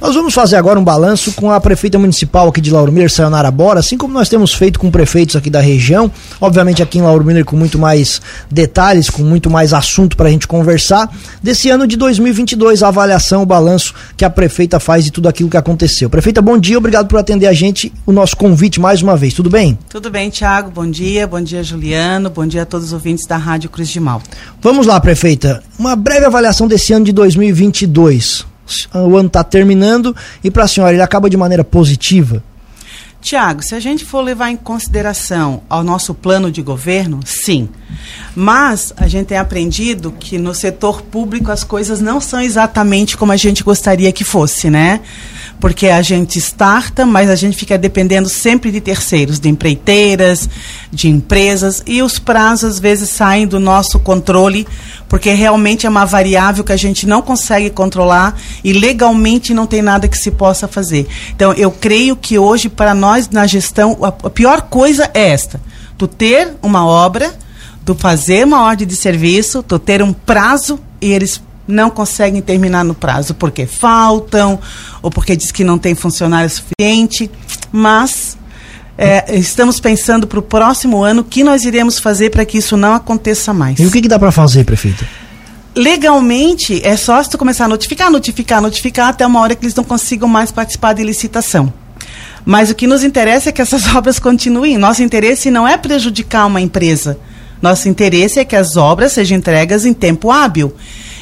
Nós vamos fazer agora um balanço com a prefeita municipal aqui de Lauro Miller, Sayonara Bora, assim como nós temos feito com prefeitos aqui da região. Obviamente aqui em Lauro Miller com muito mais detalhes, com muito mais assunto para a gente conversar. Desse ano de 2022, a avaliação, o balanço que a prefeita faz de tudo aquilo que aconteceu. Prefeita, bom dia, obrigado por atender a gente, o nosso convite mais uma vez. Tudo bem? Tudo bem, Tiago. Bom dia. Bom dia, Juliano. Bom dia a todos os ouvintes da Rádio Cruz de Malta. Vamos lá, prefeita. Uma breve avaliação desse ano de 2022 o ano está terminando e para a senhora ele acaba de maneira positiva? Tiago, se a gente for levar em consideração ao nosso plano de governo, sim. Mas a gente tem aprendido que no setor público as coisas não são exatamente como a gente gostaria que fosse, né? Porque a gente starta, mas a gente fica dependendo sempre de terceiros, de empreiteiras, de empresas, e os prazos às vezes saem do nosso controle, porque realmente é uma variável que a gente não consegue controlar e legalmente não tem nada que se possa fazer. Então, eu creio que hoje, para nós na gestão, a pior coisa é esta: tu ter uma obra, tu fazer uma ordem de serviço, tu ter um prazo e eles não conseguem terminar no prazo porque faltam ou porque diz que não tem funcionário suficiente, mas é, estamos pensando para o próximo ano o que nós iremos fazer para que isso não aconteça mais. E o que, que dá para fazer, prefeita? Legalmente, é só se tu começar a notificar, notificar, notificar, até uma hora que eles não consigam mais participar de licitação. Mas o que nos interessa é que essas obras continuem. Nosso interesse não é prejudicar uma empresa. Nosso interesse é que as obras sejam entregas em tempo hábil.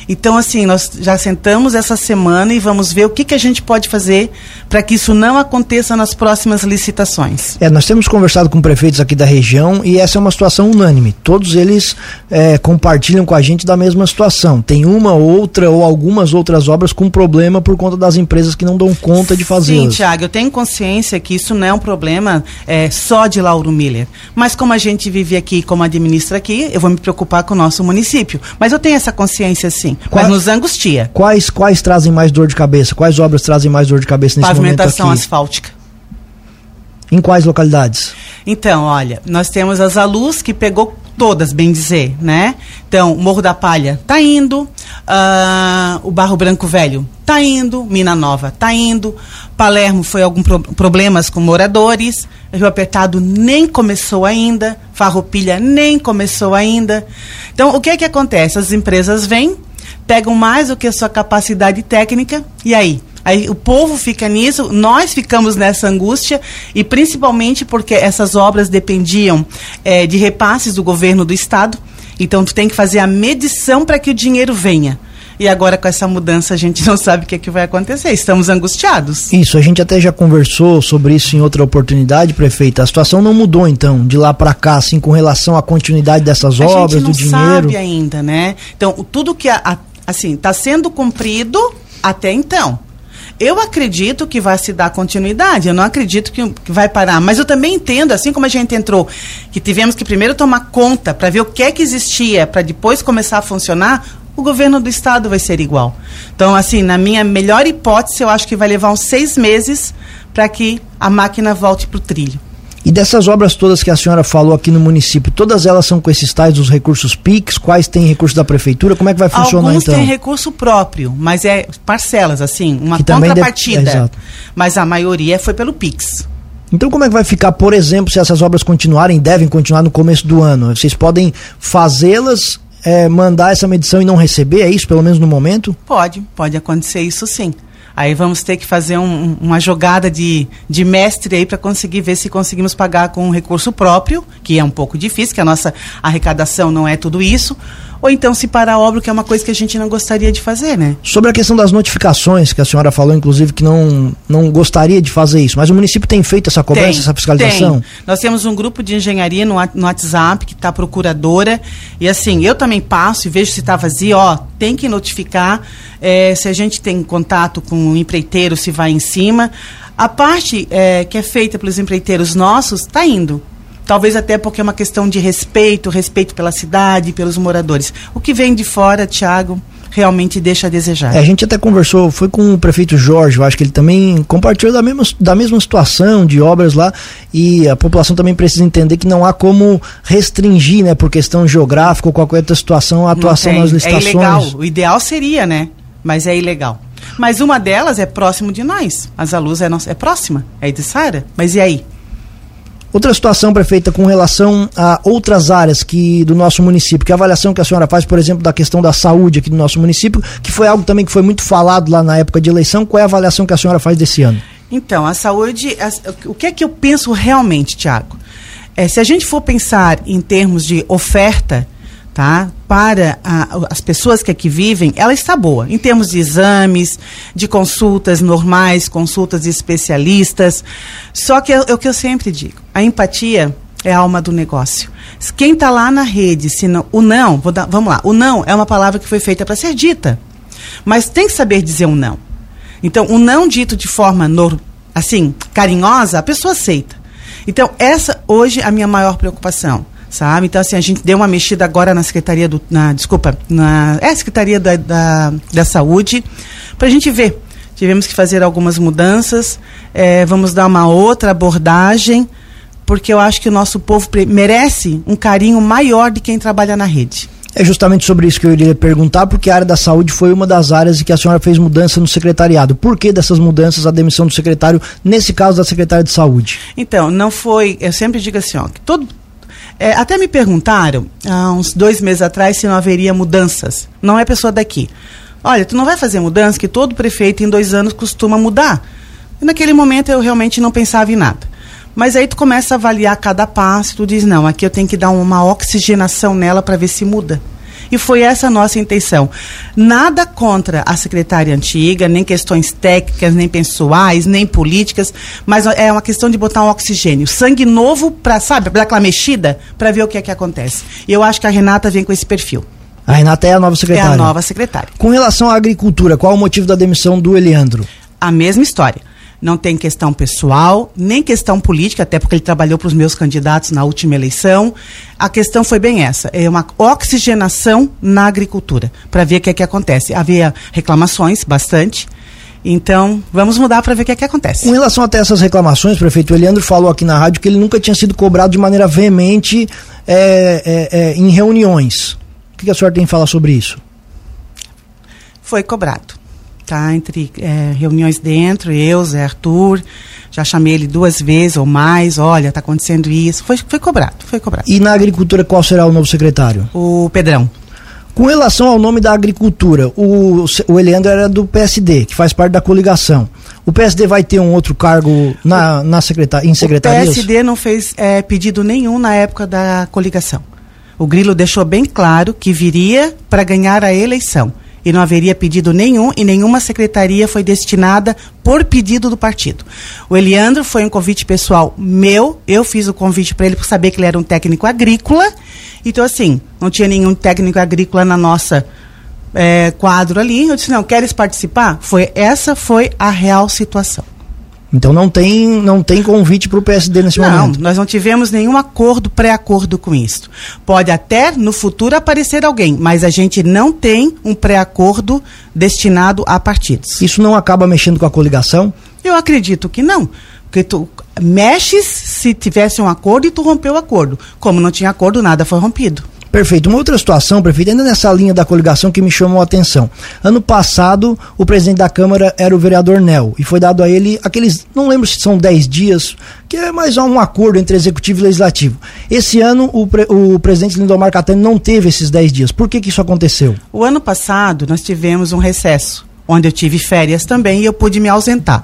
Então, assim, nós já sentamos essa semana e vamos ver o que, que a gente pode fazer para que isso não aconteça nas próximas licitações. É, nós temos conversado com prefeitos aqui da região e essa é uma situação unânime. Todos eles é, compartilham com a gente da mesma situação. Tem uma, outra ou algumas outras obras com problema por conta das empresas que não dão conta de fazer. Sim, Tiago, eu tenho consciência que isso não é um problema é, só de Lauro Miller. Mas como a gente vive aqui, como administra aqui, eu vou me preocupar com o nosso município. Mas eu tenho essa consciência sim. Quais, mas nos angustia. Quais, quais trazem mais dor de cabeça? Quais obras trazem mais dor de cabeça nesse Pavimentação momento aqui? asfáltica. Em quais localidades? Então, olha, nós temos as Alus que pegou todas, bem dizer, né? Então, Morro da Palha tá indo, uh, o Barro Branco Velho tá indo, Mina Nova tá indo, Palermo foi algum pro problemas com moradores, Rio Apertado nem começou ainda, Farroupilha nem começou ainda. Então, o que é que acontece? As empresas vêm, pegam mais do que a sua capacidade técnica, e aí? Aí o povo fica nisso, nós ficamos nessa angústia, e principalmente porque essas obras dependiam é, de repasses do governo do estado. Então tu tem que fazer a medição para que o dinheiro venha. E agora com essa mudança a gente não sabe o que, é que vai acontecer. Estamos angustiados. Isso, a gente até já conversou sobre isso em outra oportunidade, prefeita. A situação não mudou então, de lá para cá, assim, com relação à continuidade dessas a obras, do dinheiro. A gente não sabe ainda, né? Então, tudo que a, a, assim está sendo cumprido até então. Eu acredito que vai se dar continuidade, eu não acredito que, vai parar. Mas eu também entendo, assim como a gente entrou, que tivemos que primeiro tomar conta para ver o que é que existia, para depois começar a funcionar, o governo do estado vai ser igual. Então, assim, na minha melhor hipótese, eu acho que vai levar uns seis meses para que a máquina volte para o trilho. E dessas obras todas que a senhora falou aqui no município, todas elas são com esses tais dos recursos PIX? Quais têm recurso da prefeitura? Como é que vai funcionar Alguns então? Alguns têm recurso próprio, mas é parcelas, assim, uma que contrapartida. De... Mas a maioria foi pelo PIX. Então como é que vai ficar, por exemplo, se essas obras continuarem, devem continuar no começo do ano? Vocês podem fazê-las é, mandar essa medição e não receber? É isso, pelo menos no momento? Pode, pode acontecer isso sim. Aí vamos ter que fazer um, uma jogada de, de mestre aí para conseguir ver se conseguimos pagar com um recurso próprio, que é um pouco difícil, que a nossa arrecadação não é tudo isso, ou então se parar a obra, que é uma coisa que a gente não gostaria de fazer, né? Sobre a questão das notificações, que a senhora falou, inclusive, que não, não gostaria de fazer isso, mas o município tem feito essa cobrança, tem, essa fiscalização? Tem. Nós temos um grupo de engenharia no, no WhatsApp que está procuradora, e assim, eu também passo e vejo se está vazio, ó, tem que notificar, é, se a gente tem contato com o empreiteiro, se vai em cima. A parte é, que é feita pelos empreiteiros nossos está indo. Talvez até porque é uma questão de respeito, respeito pela cidade, pelos moradores. O que vem de fora, Tiago, realmente deixa a desejar. É, a gente até conversou, foi com o prefeito Jorge, eu acho que ele também compartilhou da mesma, da mesma situação de obras lá e a população também precisa entender que não há como restringir, né, por questão geográfica ou qualquer outra situação, a atuação nas licitações. É ilegal. O ideal seria, né? Mas é ilegal. Mas uma delas é próximo de nós. As Aluz é, nossa, é próxima, é de Sara. Mas e aí? Outra situação, prefeita, com relação a outras áreas que do nosso município, que a avaliação que a senhora faz, por exemplo, da questão da saúde aqui do nosso município, que foi algo também que foi muito falado lá na época de eleição, qual é a avaliação que a senhora faz desse ano? Então, a saúde, a, o que é que eu penso realmente, Tiago? É, se a gente for pensar em termos de oferta, tá? Para a, as pessoas que aqui vivem, ela está boa em termos de exames, de consultas normais, consultas de especialistas. Só que é, é o que eu sempre digo: a empatia é a alma do negócio. Quem está lá na rede, se não, o não, dar, vamos lá, o não é uma palavra que foi feita para ser dita, mas tem que saber dizer um não. Então, o um não dito de forma nor, assim carinhosa, a pessoa aceita. Então, essa hoje é a minha maior preocupação sabe? Então, assim, a gente deu uma mexida agora na Secretaria do. Na, desculpa, na é, Secretaria da, da, da Saúde, para a gente ver. Tivemos que fazer algumas mudanças, é, vamos dar uma outra abordagem, porque eu acho que o nosso povo merece um carinho maior de quem trabalha na rede. É justamente sobre isso que eu iria perguntar, porque a área da saúde foi uma das áreas em que a senhora fez mudança no secretariado. Por que dessas mudanças, a demissão do secretário, nesse caso da secretária de saúde? Então, não foi. Eu sempre digo assim, ó, que todo, é, até me perguntaram, há uns dois meses atrás, se não haveria mudanças. Não é pessoa daqui. Olha, tu não vai fazer mudança que todo prefeito em dois anos costuma mudar. E naquele momento eu realmente não pensava em nada. Mas aí tu começa a avaliar cada passo, tu diz, não, aqui eu tenho que dar uma oxigenação nela para ver se muda. E foi essa a nossa intenção. Nada contra a secretária antiga, nem questões técnicas, nem pessoais, nem políticas, mas é uma questão de botar um oxigênio. Sangue novo para, sabe, dar aquela mexida, para ver o que é que acontece. E eu acho que a Renata vem com esse perfil. A Renata é a nova secretária. É a nova secretária. Com relação à agricultura, qual o motivo da demissão do Eliandro? A mesma história não tem questão pessoal, nem questão política, até porque ele trabalhou para os meus candidatos na última eleição. A questão foi bem essa: é uma oxigenação na agricultura, para ver o que é que acontece. Havia reclamações, bastante. Então, vamos mudar para ver o que é que acontece. Com relação até essas reclamações, prefeito Eliandro falou aqui na rádio que ele nunca tinha sido cobrado de maneira veemente é, é, é, em reuniões. O que a senhora tem a falar sobre isso? Foi cobrado tá? Entre é, reuniões dentro, eu, Zé Arthur, já chamei ele duas vezes ou mais, olha, está acontecendo isso. Foi, foi cobrado, foi cobrado. E na agricultura, qual será o novo secretário? O Pedrão. Com relação ao nome da agricultura, o, o Eliandro era do PSD, que faz parte da coligação. O PSD vai ter um outro cargo na, na secretar, em secretarias? O PSD não fez é, pedido nenhum na época da coligação. O Grilo deixou bem claro que viria para ganhar a eleição e não haveria pedido nenhum e nenhuma secretaria foi destinada por pedido do partido. O Eliandro foi um convite pessoal meu, eu fiz o convite para ele por saber que ele era um técnico agrícola. Então, assim, não tinha nenhum técnico agrícola na nossa é, quadro ali. Eu disse, não, queres participar? Foi, essa foi a real situação. Então não tem, não tem convite para o PSD nesse não, momento. Não, nós não tivemos nenhum acordo, pré-acordo com isso. Pode até no futuro aparecer alguém, mas a gente não tem um pré-acordo destinado a partidos. Isso não acaba mexendo com a coligação? Eu acredito que não. Porque tu mexes se tivesse um acordo e tu rompeu o acordo. Como não tinha acordo, nada foi rompido. Perfeito. Uma outra situação, prefeito, ainda nessa linha da coligação que me chamou a atenção. Ano passado, o presidente da Câmara era o vereador Nel e foi dado a ele aqueles, não lembro se são 10 dias, que é mais um acordo entre executivo e legislativo. Esse ano, o, pre, o presidente Lindomar Catani não teve esses 10 dias. Por que, que isso aconteceu? O ano passado, nós tivemos um recesso onde eu tive férias também e eu pude me ausentar.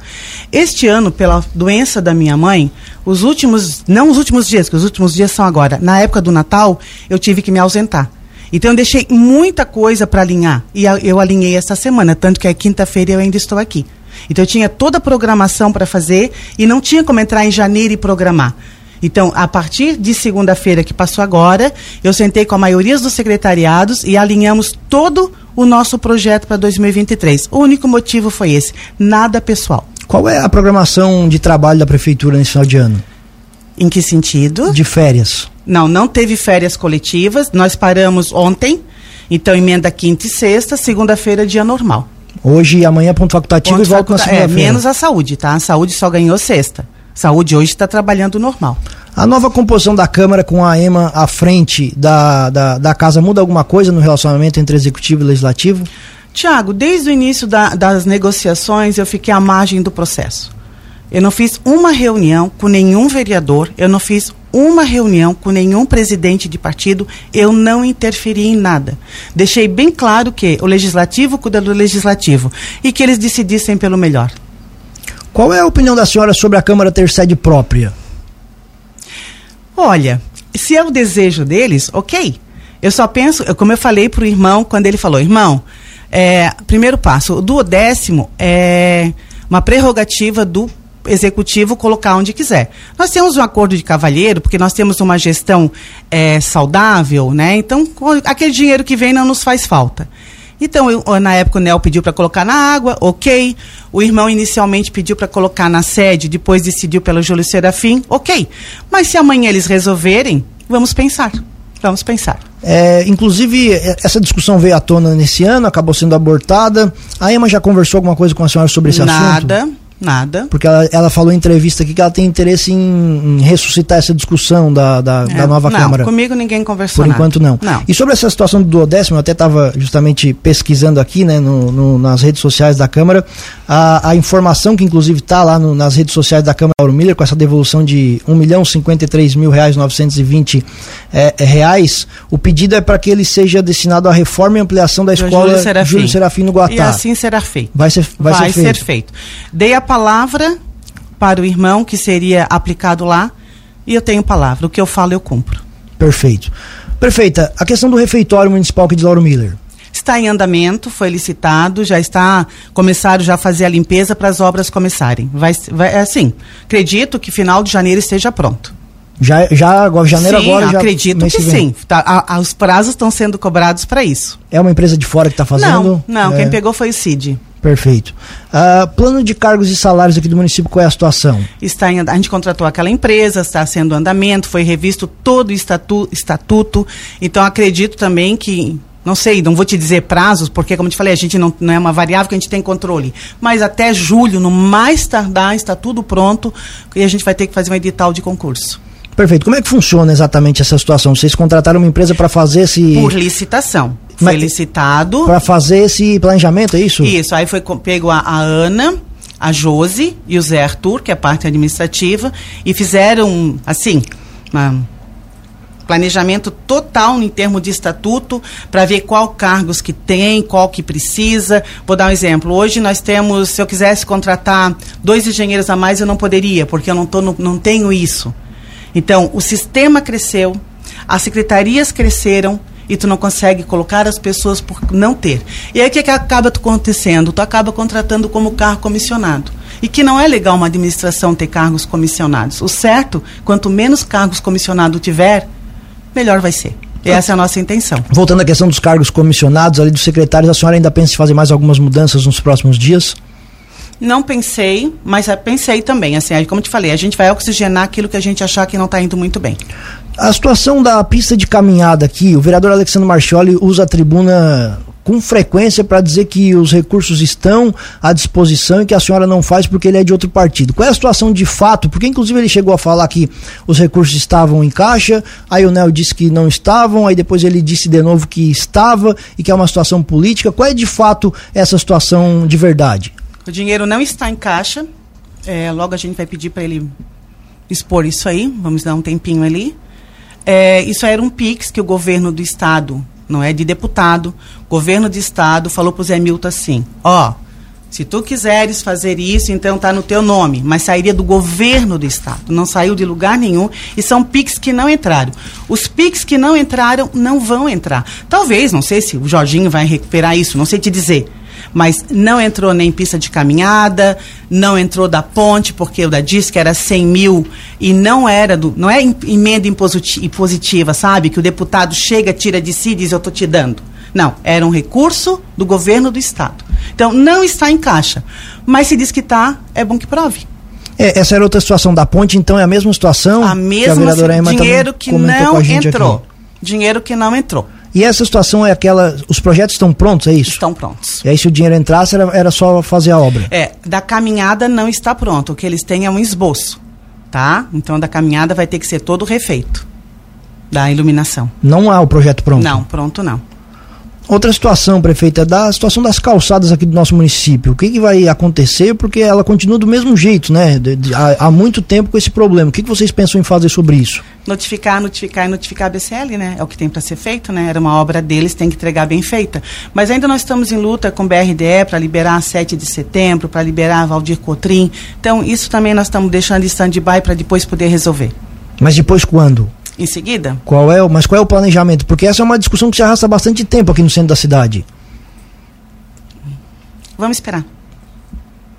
Este ano, pela doença da minha mãe, os últimos, não os últimos dias, que os últimos dias são agora, na época do Natal, eu tive que me ausentar. Então eu deixei muita coisa para alinhar e eu alinhei essa semana, tanto que é quinta-feira eu ainda estou aqui. Então eu tinha toda a programação para fazer e não tinha como entrar em janeiro e programar. Então, a partir de segunda-feira que passou agora, eu sentei com a maioria dos secretariados e alinhamos todo o nosso projeto para 2023. O único motivo foi esse, nada pessoal. Qual é a programação de trabalho da prefeitura nesse final de ano? Em que sentido? De férias. Não, não teve férias coletivas. Nós paramos ontem, então emenda quinta e sexta, segunda-feira dia normal. Hoje e amanhã ponto facultativo ponto e volta faculta na segunda-feira. É, menos a saúde, tá? A saúde só ganhou sexta. Saúde hoje está trabalhando normal. A nova composição da Câmara com a EMA à frente da, da, da casa muda alguma coisa no relacionamento entre executivo e legislativo? Tiago, desde o início da, das negociações eu fiquei à margem do processo. Eu não fiz uma reunião com nenhum vereador, eu não fiz uma reunião com nenhum presidente de partido, eu não interferi em nada. Deixei bem claro que o legislativo cuida do legislativo e que eles decidissem pelo melhor. Qual é a opinião da senhora sobre a Câmara ter sede própria? Olha, se é o desejo deles, ok. Eu só penso, como eu falei para o irmão quando ele falou, irmão, é, primeiro passo, o duodécimo é uma prerrogativa do executivo colocar onde quiser. Nós temos um acordo de cavalheiro, porque nós temos uma gestão é, saudável, né? Então, aquele dinheiro que vem não nos faz falta. Então, eu, na época, o NEL pediu para colocar na água, ok. O irmão inicialmente pediu para colocar na sede, depois decidiu pelo Júlio Serafim, ok. Mas se amanhã eles resolverem, vamos pensar. Vamos pensar. É, inclusive, é, essa discussão veio à tona nesse ano, acabou sendo abortada. A Emma já conversou alguma coisa com a senhora sobre esse Nada. assunto? Nada. Nada. Porque ela, ela falou em entrevista aqui que ela tem interesse em, em ressuscitar essa discussão da, da, é, da nova não, Câmara. comigo ninguém conversou Por nada. enquanto não. não. E sobre essa situação do duodécimo, eu até estava justamente pesquisando aqui né, no, no, nas redes sociais da Câmara, a, a informação que inclusive está lá no, nas redes sociais da Câmara Lauro Miller, com essa devolução de 1 milhão 53 mil reais 920 é, é, reais, o pedido é para que ele seja destinado à reforma e ampliação da escola Júlio Serafim. Júlio Serafim no Guatá. E assim será feito. Vai ser, vai Vai, ser feito. ser feito. Dei a palavra para o irmão que seria aplicado lá e eu tenho palavra. O que eu falo, eu cumpro. Perfeito. Perfeita. A questão do refeitório municipal aqui de Lauro Miller. Está em andamento, foi licitado, já está, começaram já a fazer a limpeza para as obras começarem. Vai, vai, é assim, acredito que final de janeiro esteja pronto. Já, já agora, janeiro sim, agora já. acredito que vem. sim. Tá, a- a- os prazos estão sendo cobrados para isso. É uma empresa de fora que está fazendo? Não, não, É, quem pegou foi o CID. Perfeito. Ah, plano de cargos e salários aqui do município, qual é a situação? Está em, a gente contratou aquela empresa, está sendo andamento, foi revisto todo o estatu, estatuto. Então acredito também que, não sei, não vou te dizer prazos, porque como te falei, a gente não, não é uma variável que a gente tem controle. Mas até julho, no mais tardar, está tudo pronto e a gente vai ter que fazer um edital de concurso. Perfeito. Como é que funciona exatamente essa situação? Vocês contrataram uma empresa para fazer esse Por licitação. Foi Mas- licitado. para fazer esse planejamento, é isso? Isso, aí foi pego a, a Ana, a Josi e o Zé Arthur, que é a parte administrativa, e fizeram, assim, uma- planejamento total em termos de estatuto para ver qual cargos que tem, qual que precisa. Vou dar um exemplo. Hoje nós temos, se eu quisesse contratar dois engenheiros a mais, eu não poderia, porque eu não, tô não tenho isso. Então, o sistema cresceu, as secretarias cresceram e tu não consegue colocar as pessoas por não ter. E aí o que, que acaba acontecendo? Tu acaba contratando como cargo comissionado. E que não é legal uma administração ter cargos comissionados. O certo, quanto menos cargos comissionados tiver, melhor vai ser. E essa é a nossa intenção. Voltando à questão dos cargos comissionados ali dos secretários, a senhora ainda pensa em fazer mais algumas mudanças nos próximos dias? Não pensei, mas eh, pensei também. Assim, como te falei, a gente vai oxigenar aquilo que a gente achar que não está indo muito bem. A situação da pista de caminhada aqui, o vereador Alexandre Marchioli usa a tribuna com frequência para dizer que os recursos estão à disposição e que a senhora não faz porque ele é de outro partido. Qual é a situação de fato? Porque inclusive ele chegou a falar que os recursos estavam em caixa, aí o Nel disse que não estavam, aí depois ele disse de novo que estava e que é uma situação política. Qual é de fato essa situação de verdade? O dinheiro não está em caixa. É, logo a gente vai pedir para ele expor isso aí. Vamos dar um tempinho ali. É, isso era um PIX que o governo do estado, não é de deputado, governo do estado falou para o Zé Milton assim: ó, se tu quiseres fazer isso, então tá no teu nome, mas sairia do governo do estado, não saiu de lugar nenhum e são PIX que não entraram. Os PIX que não entraram não vão entrar. Talvez, não sei se o Jorginho vai recuperar isso, não sei te dizer. Mas não entrou nem pista de caminhada, não entrou da ponte, porque o da disse que era 100 mil e não era do. Não é em- emenda impositi- impositiva, sabe? Que o deputado chega, tira de si e diz: Eu estou te dando. Não, era um recurso do governo do Estado. Então, não está em caixa. Mas se diz que está, é bom que prove. É, essa era outra situação da ponte, então é a mesma situação A que a mesma vereadora Emma dinheiro que não a entrou. aqui. Dinheiro que não entrou. E essa situação é aquela, os projetos estão prontos, é isso? Estão prontos. E aí se o dinheiro entrasse era, era só fazer a obra. É, da caminhada não está pronto. O que eles têm é um esboço, tá? Então, da caminhada vai ter que ser todo refeito. Da iluminação. Não há o projeto pronto. Não, pronto não. Outra situação, prefeita, da situação das calçadas aqui do nosso município. O que, que vai acontecer? Porque ela continua do mesmo jeito, né? De, de, há, há, muito tempo com esse problema. O que, que vocês pensam em fazer sobre isso? Notificar, notificar e notificar a BCL, né? É o que tem para ser feito, né? Era uma obra deles, tem que entregar bem feita. Mas ainda nós estamos em luta com o BRDE para liberar a 7 de setembro, para liberar a Valdir Cotrim. Então, isso também nós estamos deixando em stand-by para depois poder resolver. Mas depois quando? Em seguida? Qual é, mas qual é o planejamento? Porque essa é uma discussão que se arrasta bastante tempo aqui no centro da cidade. Vamos esperar.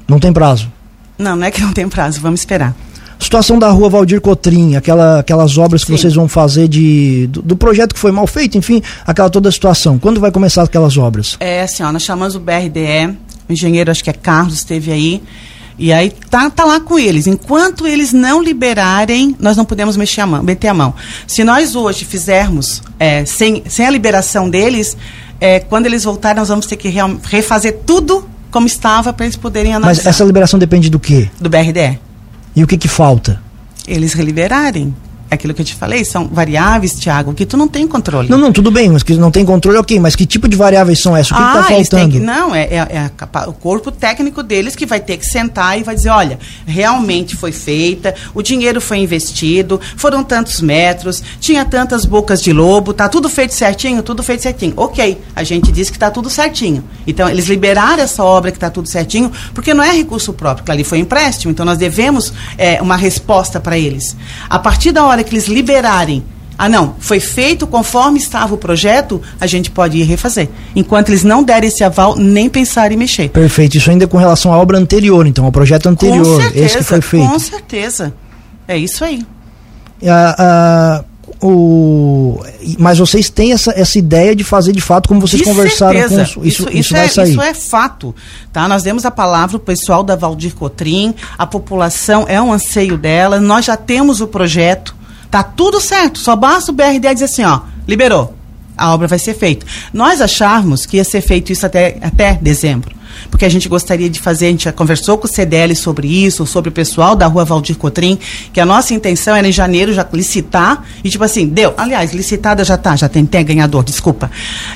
Não tem prazo? Não, não é que não tem prazo, vamos esperar. Situação da rua Valdir Cotrim, aquela, aquelas obras Sim. que vocês vão fazer de, do, do, projeto que foi mal feito, enfim, aquela toda a situação. Quando vai começar aquelas obras? É assim, ó, nós chamamos o BRDE, o engenheiro acho que é Carlos, esteve aí. E aí tá, tá lá com eles. Enquanto eles não liberarem, nós não podemos mexer a mão, meter a mão. Se nós hoje fizermos é, sem, sem a liberação deles, é, quando eles voltarem, nós vamos ter que refazer tudo como estava para eles poderem analisar. Mas essa liberação depende do quê? Do BRDE. E o que, que falta? Eles reliberarem aquilo que eu te falei, são variáveis, Tiago, que tu não tem controle. Não, não, tudo bem, mas que não tem controle, ok, mas que tipo de variáveis são essas? O que está ah, faltando? Que, não, é, é, é a, o corpo técnico deles que vai ter que sentar e vai dizer, olha, realmente foi feita, o dinheiro foi investido, foram tantos metros, tinha tantas bocas de lobo, tá tudo feito certinho, tudo feito certinho. Ok, a gente disse que está tudo certinho. Então, eles liberaram essa obra que está tudo certinho, porque não é recurso próprio, que ali foi empréstimo, então nós devemos é, uma resposta para eles. A partir da hora hora que eles liberarem ah, não, foi feito conforme estava o projeto, a gente pode ir refazer. Enquanto eles não derem esse aval, nem pensar em mexer. Perfeito. Isso ainda com relação à obra anterior, então, ao projeto anterior, com certeza, esse que foi feito. Com certeza. É isso aí. Ah, ah, o, mas vocês têm essa, essa ideia de fazer de fato como vocês de conversaram certeza. com isso, isso, isso, isso, é, isso é fato. Tá? Nós demos a palavra o pessoal da Valdir Cotrim, a população é um anseio dela, nós já temos o projeto Tá tudo certo, só basta o BRD dizer assim, ó, liberou. A obra vai ser feita. Nós acharmos que ia ser feito isso até, até dezembro porque a gente gostaria de fazer, a gente já conversou com o CDL sobre isso, sobre o pessoal da rua Valdir Cotrim, que a nossa intenção era em janeiro já licitar, e tipo assim, deu. Aliás, licitada já tá, já tem, tem ganhador, desculpa,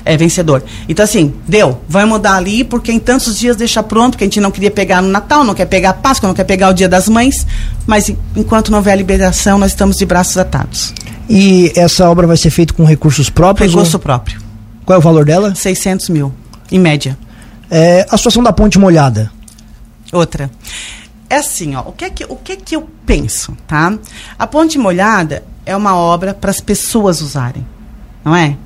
é vencedor. Então assim, deu, vai mudar ali, porque em tantos dias deixa pronto, que a gente não queria pegar no Natal, não quer pegar a Páscoa, não quer pegar o Dia das Mães, mas enquanto não houver a liberação, nós estamos de braços atados. E essa obra vai ser feita com recursos próprios? Recurso ou... próprio. Qual é o valor dela? 600 mil, em média. É, a situação da ponte molhada. Outra. É assim, ó, o que é que, o que, é que eu penso, tá? A ponte molhada é uma obra para as pessoas usarem, não é?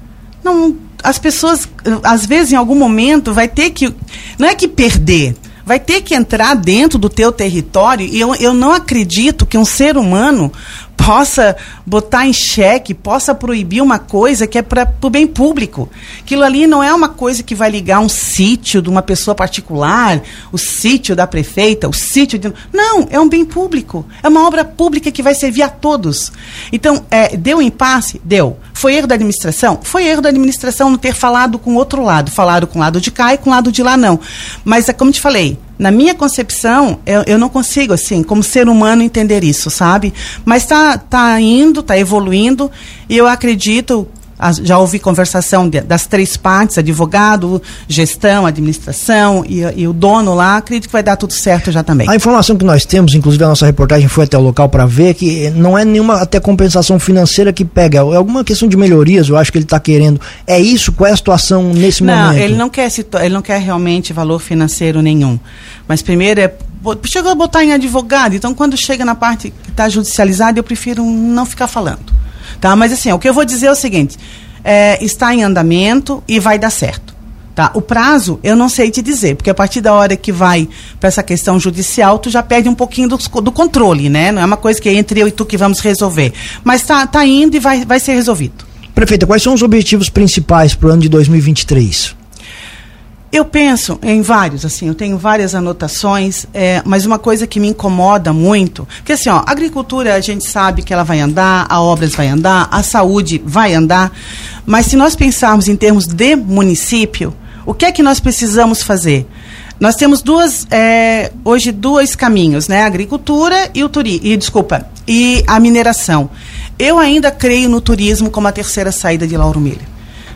Não, as pessoas, às vezes, em algum momento, vai ter que. Não é que perder, vai ter que entrar dentro do teu território e eu, eu não acredito que um ser humano possa botar em xeque, possa proibir uma coisa que é para o bem público. Aquilo ali não é uma coisa que vai ligar um sítio de uma pessoa particular, o sítio da prefeita, o sítio de. Não, é um bem público. É uma obra pública que vai servir a todos. Então, é, deu impasse? Deu. Foi erro da administração? Foi erro da administração não ter falado com o outro lado. Falaram com o lado de cá e com o lado de lá, não. Mas, é como te falei, na minha concepção, eu, eu não consigo, assim, como ser humano, entender isso, sabe? Mas está tá indo, está evoluindo, e eu acredito, já ouvi conversação de, das três partes, advogado, gestão, administração e, e, o dono lá, acredito que vai dar tudo certo já também. A informação que nós temos, inclusive a nossa reportagem foi até o local para ver, que não é nenhuma até compensação financeira que pega, é alguma questão de melhorias, eu acho que ele está querendo. É isso? Qual é a situação nesse não, momento? Não, ele não quer ele não quer realmente valor financeiro nenhum. Mas primeiro é chegou a botar em advogado, então quando chega na parte que está judicializada, eu prefiro não ficar falando. Tá? Mas assim, o que eu vou dizer é o seguinte: é, está em andamento e vai dar certo. Tá? O prazo eu não sei te dizer, porque a partir da hora que vai para essa questão judicial, tu já perde um pouquinho do, do, controle, né? Não é uma coisa que é entre eu e tu que vamos resolver. Mas está tá indo e vai, vai ser resolvido. Prefeita, quais são os objetivos principais para o ano de 2023? Eu penso em vários, assim, eu tenho várias anotações, é, mas uma coisa que me incomoda muito, porque assim, ó, a agricultura a gente sabe que ela vai andar, a obras vai andar, a saúde vai andar, mas se nós pensarmos em termos de município, o que é que nós precisamos fazer? Nós temos duas, é, hoje, dois caminhos, né? A agricultura e o turismo, e desculpa, e a mineração. Eu ainda creio no turismo como a terceira saída de Lauro Miller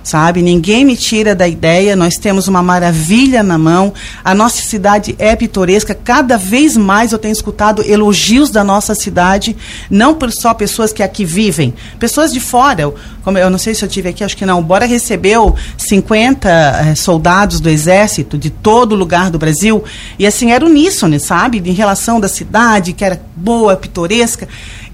sabe? Ninguém me tira da ideia. Nós temos uma maravilha na mão. A nossa cidade é pitoresca. Cada vez mais eu tenho escutado elogios da nossa cidade, não por só pessoas que aqui vivem, pessoas de fora. Como eu não sei se eu tive aqui, acho que não. Bora recebeu 50 eh, soldados do exército de todo lugar do Brasil e assim era uníssono, sabe? Em relação da cidade que era boa, pitoresca.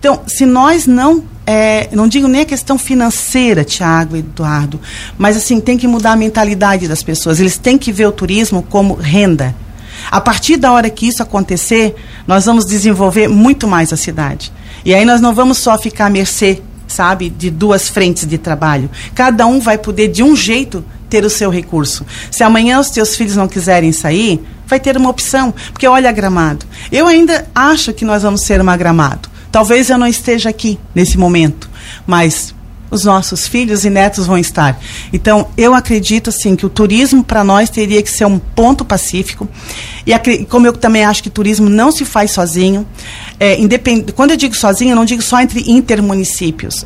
Então, se nós não é, não digo nem a questão financeira, Tiago e Eduardo, mas assim, tem que mudar a mentalidade das pessoas. Eles têm que ver o turismo como renda. A partir da hora que isso acontecer, nós vamos desenvolver muito mais a cidade. E aí nós não vamos só ficar à mercê, sabe, de duas frentes de trabalho. Cada um vai poder, de um jeito, ter o seu recurso. Se amanhã os teus filhos não quiserem sair, vai ter uma opção. Porque olha gramado. Eu ainda acho que nós vamos ser uma gramado. Talvez eu não esteja aqui nesse momento, mas os nossos filhos e netos vão estar. Então, eu acredito assim que o turismo para nós teria que ser um ponto pacífico. E como eu também acho que turismo não se faz sozinho. É, independ... Quando eu digo sozinho, eu não digo só entre intermunicípios.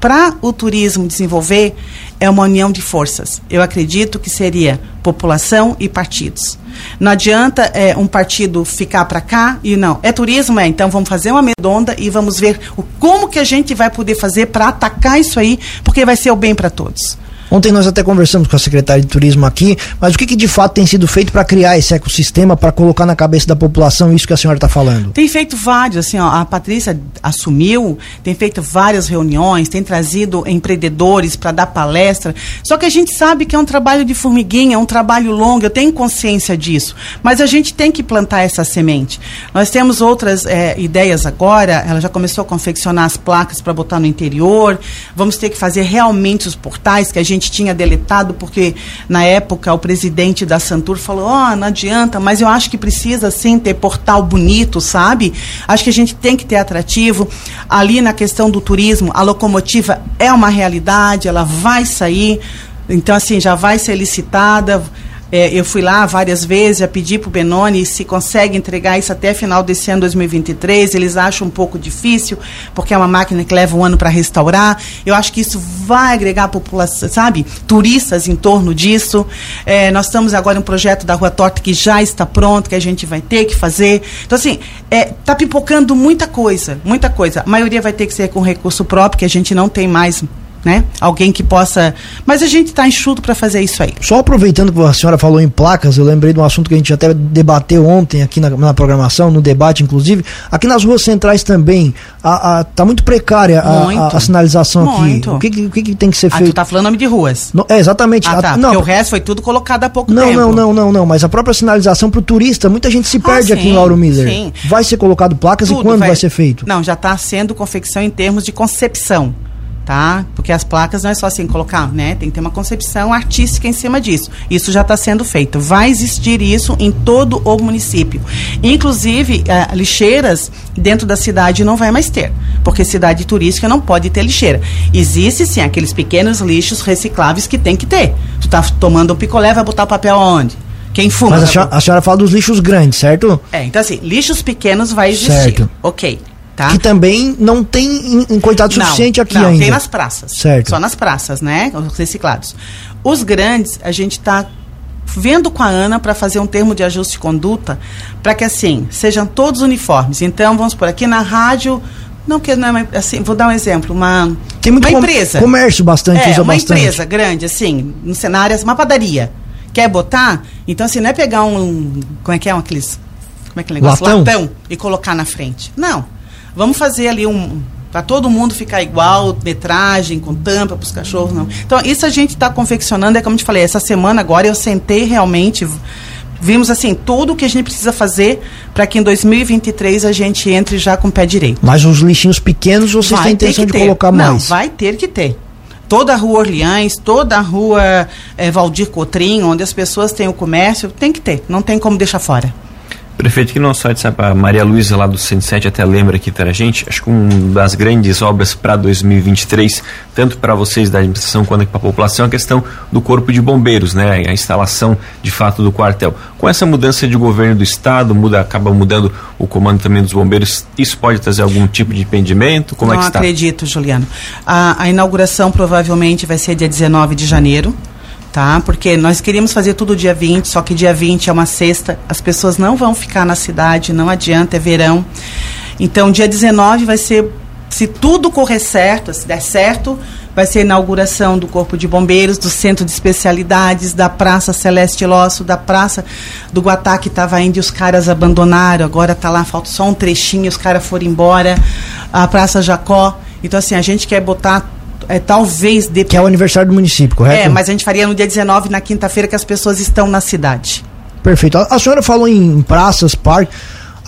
Para o turismo desenvolver, é uma união de forças. Eu acredito que seria população e partidos. Não adianta é, um partido ficar para cá e não. É turismo, é. Então vamos fazer uma medonda e vamos ver o, como que a gente vai poder fazer para atacar isso aí, porque vai ser o bem para todos. Ontem nós até conversamos com a secretária de turismo aqui, mas o que, que de fato tem sido feito para criar esse ecossistema, para colocar na cabeça da população isso que a senhora está falando? Tem feito vários, assim, ó, a Patrícia assumiu, tem feito várias reuniões, tem trazido empreendedores para dar palestra, só que a gente sabe que é um trabalho de formiguinha, é um trabalho longo, eu tenho consciência disso, mas a gente tem que plantar essa semente. Nós temos outras é, ideias agora, ela já começou a confeccionar as placas para botar no interior, vamos ter que fazer realmente os portais que a gente gente tinha deletado, porque na época o presidente da Santur falou: Ó, oh, não adianta, mas eu acho que precisa sim ter portal bonito, sabe? Acho que a gente tem que ter atrativo. Ali na questão do turismo, a locomotiva é uma realidade, ela vai sair. Então, assim, já vai ser licitada é, eu fui lá várias vezes, já pedi para o Benoni se consegue entregar isso até final desse ano 2023. Eles acham um pouco difícil, porque é uma máquina que leva um ano para restaurar. Eu acho que isso vai agregar a população, sabe? Turistas em torno disso. É, nós estamos agora em um projeto da Rua Torta que já está pronto, que a gente vai ter que fazer. Então, assim, é, tá pipocando muita coisa, muita coisa. A maioria vai ter que ser com recurso próprio, que a gente não tem mais né? Alguém que possa. Mas a gente está enxuto para fazer isso aí. Só aproveitando que a senhora falou em placas, eu lembrei de um assunto que a gente até debateu ontem aqui na, na programação, no debate, inclusive. Aqui nas ruas centrais também, a, a tá muito precária a, muito. a, a sinalização muito. aqui. O que, que, que, tem que ser feito? Ah, tu tá falando nome de ruas. No, é, exatamente. Ah, tá, não, porque o resto foi tudo colocado há pouco não, tempo. Não, não, não, não, mas a própria sinalização para o turista, muita gente se ah, perde ah, sim, aqui em Lauro Miller. Sim. Vai ser colocado placas tudo e quando vai... vai ser feito? Não, já está sendo confecção em termos de concepção tá? Porque as placas não é só assim colocar, né? Tem que ter uma concepção artística em cima disso. Isso já está sendo feito. Vai existir isso em todo o município. Inclusive, uh, lixeiras dentro da cidade não vai mais ter, porque cidade turística não pode ter lixeira. Existe sim aqueles pequenos lixos recicláveis que tem que ter. Tu tá tomando um picolé, vai botar o papel aonde? Quem fuma. Mas a senhora, a senhora, fala dos lixos grandes, certo? É, então assim, lixos pequenos vai existir. Certo. Ok. Tá? Que também não tem em, coitado suficiente aqui não, ainda. tem nas praças. Certo. Só nas praças, né? Os reciclados. Os grandes, a gente está vendo com a Ana para fazer um termo de ajuste de conduta para que assim sejam todos uniformes. Então vamos por aqui na rádio não que não é assim, vou dar um exemplo, uma tem muito uma empresa, comércio bastante, é, usa uma bastante. empresa grande assim, no cenário uma padaria. Quer botar? Então assim, não é pegar um como é que é um, aqueles como é que é negócio? Latão? Latão e colocar na frente. Não Vamos fazer ali um para todo mundo ficar igual, metragem, com tampa para os cachorros, não. Então, isso a gente está confeccionando, é como eu te falei, essa semana agora eu sentei realmente, vimos assim, tudo o que a gente precisa fazer para que em 2023 a gente entre já com o pé direito. Mas os lixinhos pequenos vocês têm intenção de colocar mais? Não, vai ter que ter. Toda a rua Orleans, toda a rua é, Valdir Cotrim, onde as pessoas têm o comércio, tem que ter, não tem como deixar fora. Prefeito, que não só de a Maria Luísa lá do 107 até lembra aqui para a gente, acho que uma das grandes obras para 2023, tanto para vocês da administração quanto para a população, é a questão do corpo de bombeiros, né? A instalação de fato do quartel. Com essa mudança de governo do estado, muda, acaba mudando o comando também dos bombeiros, isso pode trazer algum tipo de impedimento? Como não é que está? acredito, Juliano. A, a inauguração provavelmente vai ser dia 19 de janeiro tá? Porque nós queríamos fazer tudo dia 20, só que dia 20 é uma sexta, as pessoas não vão ficar na cidade, não adianta, é verão. Então, dia 19 vai ser, se tudo correr certo, se der certo, vai ser a inauguração do Corpo de Bombeiros, do Centro de Especialidades, da Praça Celeste Losso, da Praça do Guatá, que estava indo e os caras abandonaram, agora está lá, falta só um trechinho, os caras foram embora, a Praça Jacó. Então, assim, a gente quer botar é, talvez... De... Que é o aniversário do município, correto? É, mas a gente faria no dia 19, na quinta-feira, que as pessoas estão na cidade. Perfeito. A, a senhora falou em praças, parques.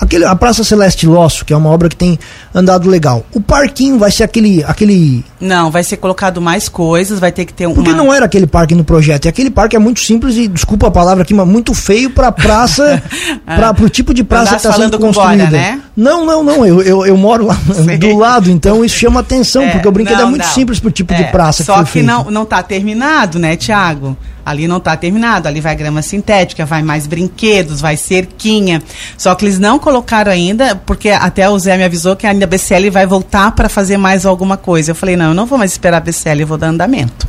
Aquele, a Praça Celeste Losso, que é uma obra que tem andado legal. O parquinho vai ser aquele. aquele... Não, vai ser colocado mais coisas, vai ter que ter um. Porque não era aquele parque no projeto. E aquele parque é muito simples e, desculpa a palavra aqui, mas muito feio pra praça, ah, pra, pro tipo de praça que está sendo construída. Bora, né? Não, não, não. Eu, eu, eu moro lá do lado, então isso chama atenção, é, porque o brinquedo é não, é muito não. simples pro tipo é, de praça só que, que não, não tá terminado, né, Tiago? Ali não está terminado, ali vai grama sintética, vai mais brinquedos, vai cerquinha. Só que eles não colocaram ainda, porque até o Zé me avisou que ainda a BCL vai voltar para fazer mais alguma coisa. Eu falei, não, eu não vou mais esperar a BCL, eu vou dar andamento.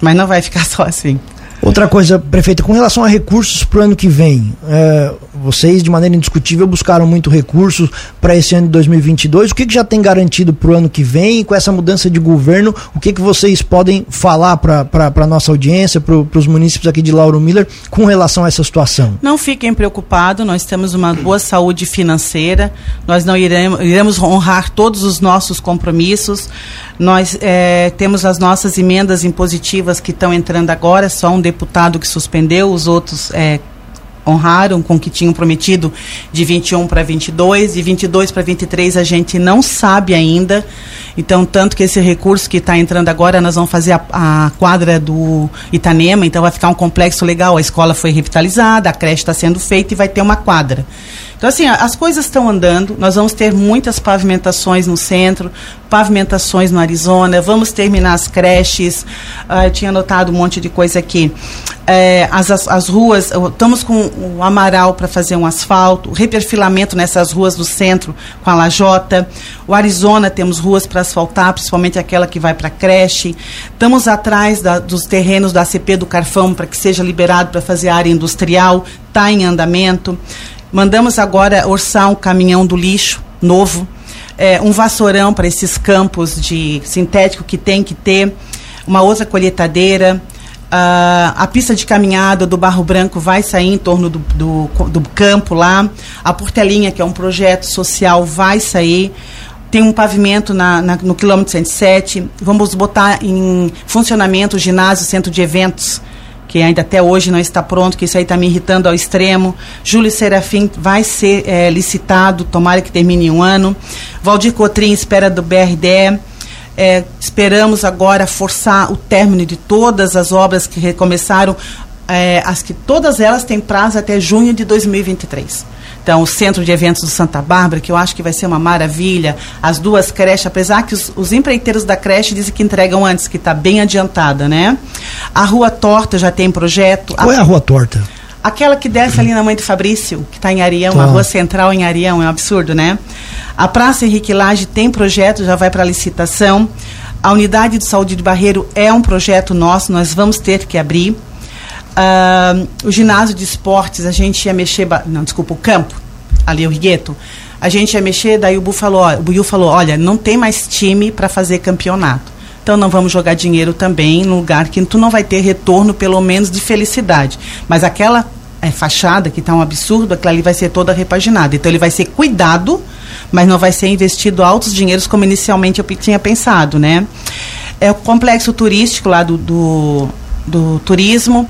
Mas não vai ficar só assim. Outra coisa, prefeita, com relação a recursos para o ano que vem, é, vocês, de maneira indiscutível, buscaram muito recursos para esse ano de 2022. O que, que já tem garantido para o ano que vem? Com essa mudança de governo, o que, que vocês podem falar para a nossa audiência, para os munícipes aqui de Lauro Miller, com relação a essa situação? Não fiquem preocupados, nós temos uma boa saúde financeira, nós não iremos, iremos honrar todos os nossos compromissos. Nós é, temos as nossas emendas impositivas que estão entrando agora, só um deputado que suspendeu, os outros é, honraram com o que tinham prometido de 21 para 22 e 22 para 23 a gente não sabe ainda. Então, tanto que esse recurso que está entrando agora, nós vamos fazer a, a, quadra do Itanema, então vai ficar um complexo legal. A escola foi revitalizada, a creche está sendo feita e vai ter uma quadra. Então, assim, as coisas estão andando, nós vamos ter muitas pavimentações no centro, pavimentações no Arizona, vamos terminar as creches, uh, eu tinha anotado um monte de coisa aqui. É, as, as, as, ruas, estamos com o Amaral para fazer um asfalto, reperfilamento nessas ruas do centro com a Lajota. O Arizona temos ruas para asfaltar, principalmente aquela que vai para creche. Estamos atrás da, dos terrenos da ACP do Carfão para que seja liberado para fazer área industrial, está em andamento. Mandamos agora orçar um caminhão do lixo novo, é, um vassourão para esses campos de sintético que tem que ter, uma outra colheitadeira. Uh, a pista de caminhada do Barro Branco vai sair em torno do, do, do, campo lá. A Portelinha, que é um projeto social, vai sair. Tem um pavimento na, na, no quilômetro 107. Vamos botar em funcionamento o ginásio, centro de eventos que ainda até hoje não está pronto, que isso aí está me irritando ao extremo. Júlio Serafim vai ser é, licitado, tomara que termine um ano. Valdir Cotrim espera do BRDE. É, esperamos agora forçar o término de todas as obras que recomeçaram, é, as que todas elas têm prazo até junho de 2023. Então, o centro de eventos do Santa Bárbara, que eu acho que vai ser uma maravilha, as duas creches, apesar que os, os empreiteiros da creche dizem que entregam antes, que está bem adiantada, né? A Rua Torta já tem projeto. Qual a, é a Rua Torta? Aquela que desce ali na Mãe de Fabrício, que está em Arião, tá. a rua central em Arião, é um absurdo, né? A Praça Henrique Lage tem projeto, já vai para licitação. A unidade de saúde de Barreiro é um projeto nosso, nós vamos ter que abrir. Uh, o ginásio de esportes, a gente ia mexer. Não, desculpa, o campo, ali o Rigueto. A gente ia mexer, daí o Bu falou, o Buiu falou, olha, não tem mais time para fazer campeonato. Então não vamos jogar dinheiro também no lugar que tu não vai ter retorno, pelo menos, de felicidade. Mas aquela é, fachada que está um absurdo, aquela ali vai ser toda repaginada. Então ele vai ser cuidado, mas não vai ser investido altos dinheiros como inicialmente eu tinha pensado, né? É o complexo turístico lá do, do, do turismo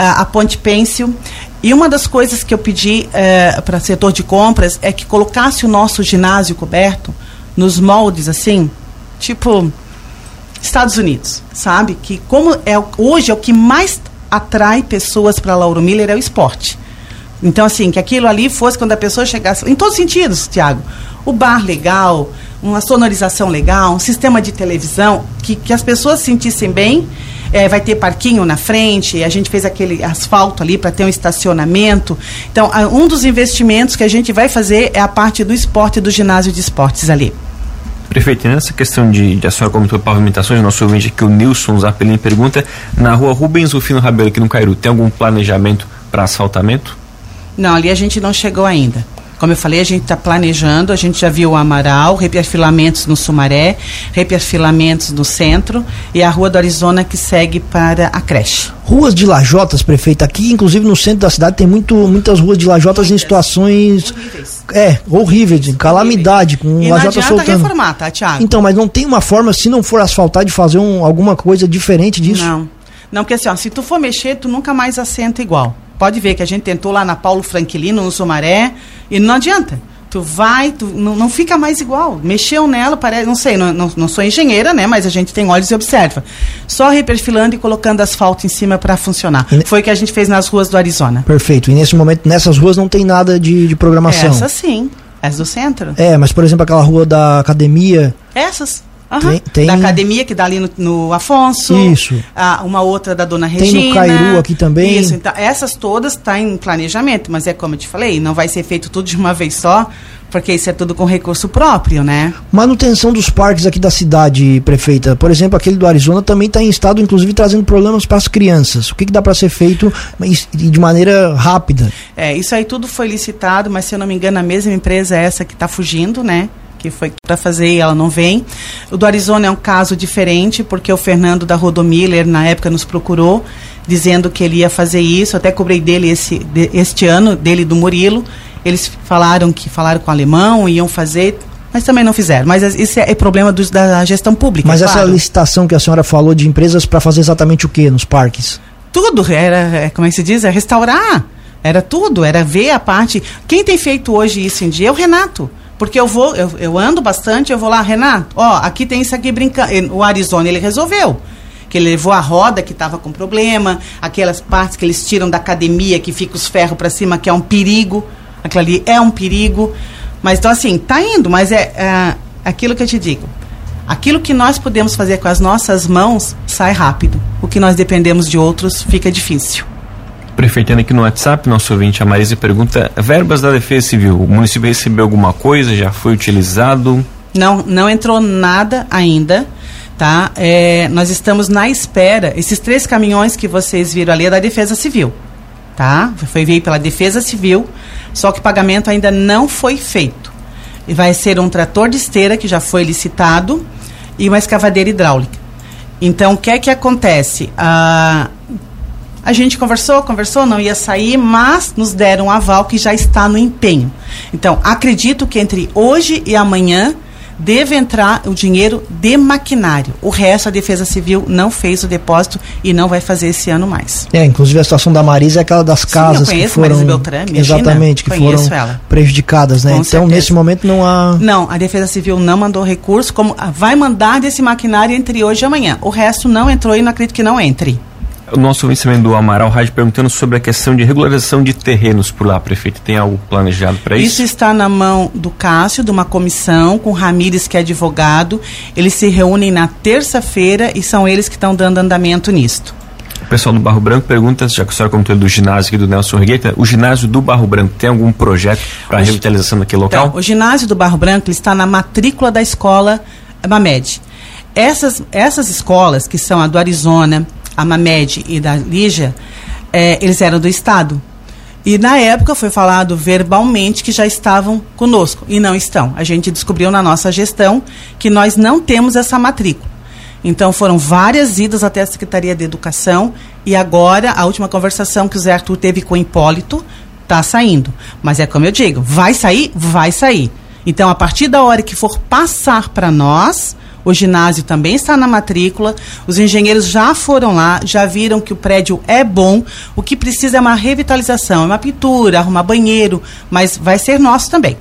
a, a Ponte Pêncil. E uma das coisas que eu pedi é, para o setor de compras é que colocasse o nosso ginásio coberto nos moldes assim, tipo Estados Unidos, sabe? Que como é hoje é o que mais atrai pessoas para Lauro Miller é o esporte. Então, assim, que aquilo ali fosse quando a pessoa chegasse, em todos os sentidos, Tiago. O bar legal, uma sonorização legal, um sistema de televisão, que, que as pessoas se sentissem bem. É, vai ter parquinho na frente, a gente fez aquele asfalto ali para ter um estacionamento. Então, um dos investimentos que a gente vai fazer é a parte do esporte do ginásio de esportes ali. Prefeito, nessa questão de, de a senhora comentou pavimentações, nosso ouvinte aqui, o Nilson Zappelin, pergunta, na rua Rubens Rufino Rabelo, aqui no Cairu, tem algum planejamento para asfaltamento? Não, ali a gente não chegou ainda. Como eu falei, a gente está planejando, a gente já viu o Amaral, reperfilamentos no Sumaré, reperfilamentos no centro e a Rua do Arizona que segue para a creche. Ruas de lajotas, prefeito, aqui inclusive no centro da cidade tem muito, muitas ruas de lajotas em situações horríveis. É, horríveis, de calamidade, com e lajota soltando. reformar, tá, Thiago? Então, mas não tem uma forma, se não for asfaltar, de fazer um, alguma coisa diferente disso? Não. Não, porque assim, ó, se tu for mexer, tu nunca mais assenta igual. Pode ver que a gente tentou lá na Paulo Franquilino, no Sumaré, e não adianta. Tu vai, tu não, não fica mais igual. Mexeu nela, parece, não sei, não, não, não, sou engenheira, né? Mas a gente tem olhos e observa. Só reperfilando e colocando asfalto em cima para funcionar. E Foi o que a gente fez nas ruas do Arizona. Perfeito. E nesse momento, nessas ruas não tem nada de, de programação. Essa sim. As do centro. É, mas por exemplo, aquela rua da academia. Essas. Uhum. Tem, tem, Da academia que dá ali no, no Afonso. Isso. A, uma outra da Dona Regina. Tem no Cairu aqui também. Isso, então, essas todas estão tá em planejamento, mas é como eu te falei, não vai ser feito tudo de uma vez só, porque isso é tudo com recurso próprio, né? Manutenção dos parques aqui da cidade, prefeita. Por exemplo, aquele do Arizona também está em estado, inclusive, trazendo problemas para as crianças. O que, que dá para ser feito de maneira rápida? É, isso aí tudo foi licitado, mas se eu não me engano, a mesma empresa é essa que está fugindo, né? Que foi para fazer e ela não vem. O do Arizona é um caso diferente, porque o Fernando da Rodomiller, na época, nos procurou, dizendo que ele ia fazer isso. Até cobrei dele esse, de, este ano, dele do Murilo. Eles falaram que falaram com o alemão, iam fazer, mas também não fizeram. Mas isso é, é problema dos, da gestão pública. Mas é essa claro. licitação que a senhora falou de empresas para fazer exatamente o que nos parques? Tudo, era, é, como é que se diz? É restaurar. Era tudo, era ver a parte. Quem tem feito hoje isso em dia é o Renato. Porque eu vou, eu, eu ando bastante, eu vou lá, Renato, ó, aqui tem isso aqui brincando. O Arizona ele resolveu. Que ele levou a roda que estava com problema, aquelas partes que eles tiram da academia que fica os ferros para cima, que é um perigo. Aquilo ali é um perigo. Mas então assim, tá indo, mas é, é aquilo que eu te digo. Aquilo que nós podemos fazer com as nossas mãos sai rápido. O que nós dependemos de outros fica difícil. Prefeito, aqui no WhatsApp, nosso ouvinte, a Marisa, pergunta: verbas da Defesa Civil, o município recebeu alguma coisa? Já foi utilizado? Não, não entrou nada ainda. Tá? É, nós estamos na espera. Esses três caminhões que vocês viram ali é da Defesa Civil. Tá? Foi veio pela Defesa Civil, só que o pagamento ainda não foi feito. E vai ser um trator de esteira que já foi licitado e uma escavadeira hidráulica. Então, o que é que acontece? Ah, a gente conversou, conversou, não ia sair, mas nos deram um aval que já está no empenho. Então, acredito que entre hoje e amanhã deve entrar o dinheiro de maquinário. O resto a Defesa Civil não fez o depósito e não vai fazer esse ano mais. É, inclusive a situação da Marisa é aquela das casas Sim, eu conheço que foram Beltrán, exatamente que foram ela. prejudicadas, né? Com então certeza. nesse momento não há Não, a Defesa Civil não mandou recurso, como vai mandar desse maquinário entre hoje e amanhã. O resto não entrou e não acredito que não entre. O nosso vencimento do Amaral Rádio perguntando sobre a questão de regularização de terrenos por lá, prefeito. Tem algo planejado para isso? Isso está na mão do Cássio, de uma comissão, com Ramires, que é advogado. Eles se reúnem na terça-feira e são eles que estão dando andamento nisto. O pessoal do Barro Branco pergunta, já que a senhora comentou do ginásio aqui do Nelson Regueita, o ginásio do Barro Branco tem algum projeto para a revitalização daquele local? Então, o ginásio do Barro Branco está na matrícula da escola Mamed. Essas, essas escolas, que são a do Arizona, a Mamed e da Lígia, é, eles eram do Estado. E na época foi falado verbalmente que já estavam conosco. E não estão. A gente descobriu na nossa gestão que nós não temos essa matrícula. Então foram várias idas até a Secretaria de Educação e agora a última conversação que o Zé Arthur teve com o Hipólito está saindo. Mas é como eu digo, vai sair? Vai sair. Então a partir da hora que for passar para nós, o ginásio também está na matrícula. Os engenheiros já foram lá, já viram que o prédio é bom. O que precisa é uma revitalização, é uma pintura, arrumar banheiro, mas vai ser nosso também.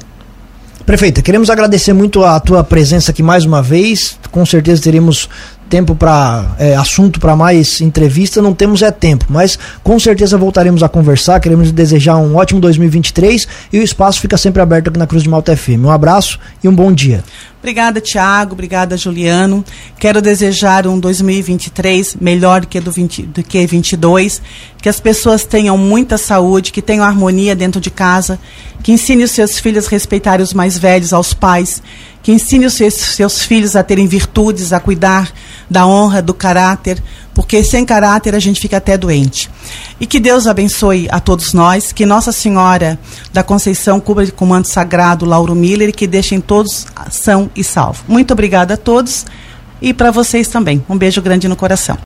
Prefeita, queremos agradecer muito a tua presença aqui mais uma vez. Com certeza teremos tempo para é, assunto para mais entrevista, não temos é tempo, mas com certeza voltaremos a conversar. Queremos desejar um ótimo 2023 e o espaço fica sempre aberto aqui na Cruz de Malta FM. Um abraço e um bom dia. Obrigada, Tiago. Obrigada, Juliano. Quero desejar um 2023 melhor que do, 20, do que 22. Que as pessoas tenham muita saúde, que tenham harmonia dentro de casa, que ensine os seus filhos a respeitar os mais velhos, aos pais, que ensine os seus, seus filhos a terem virtudes, a cuidar da honra, do caráter, porque sem caráter a gente fica até doente. E que Deus abençoe a todos nós, que Nossa Senhora da Conceição cubra com manto sagrado Lauro Miller e que deixem todos são e salvo. Muito obrigada a todos e para vocês também. Um beijo grande no coração.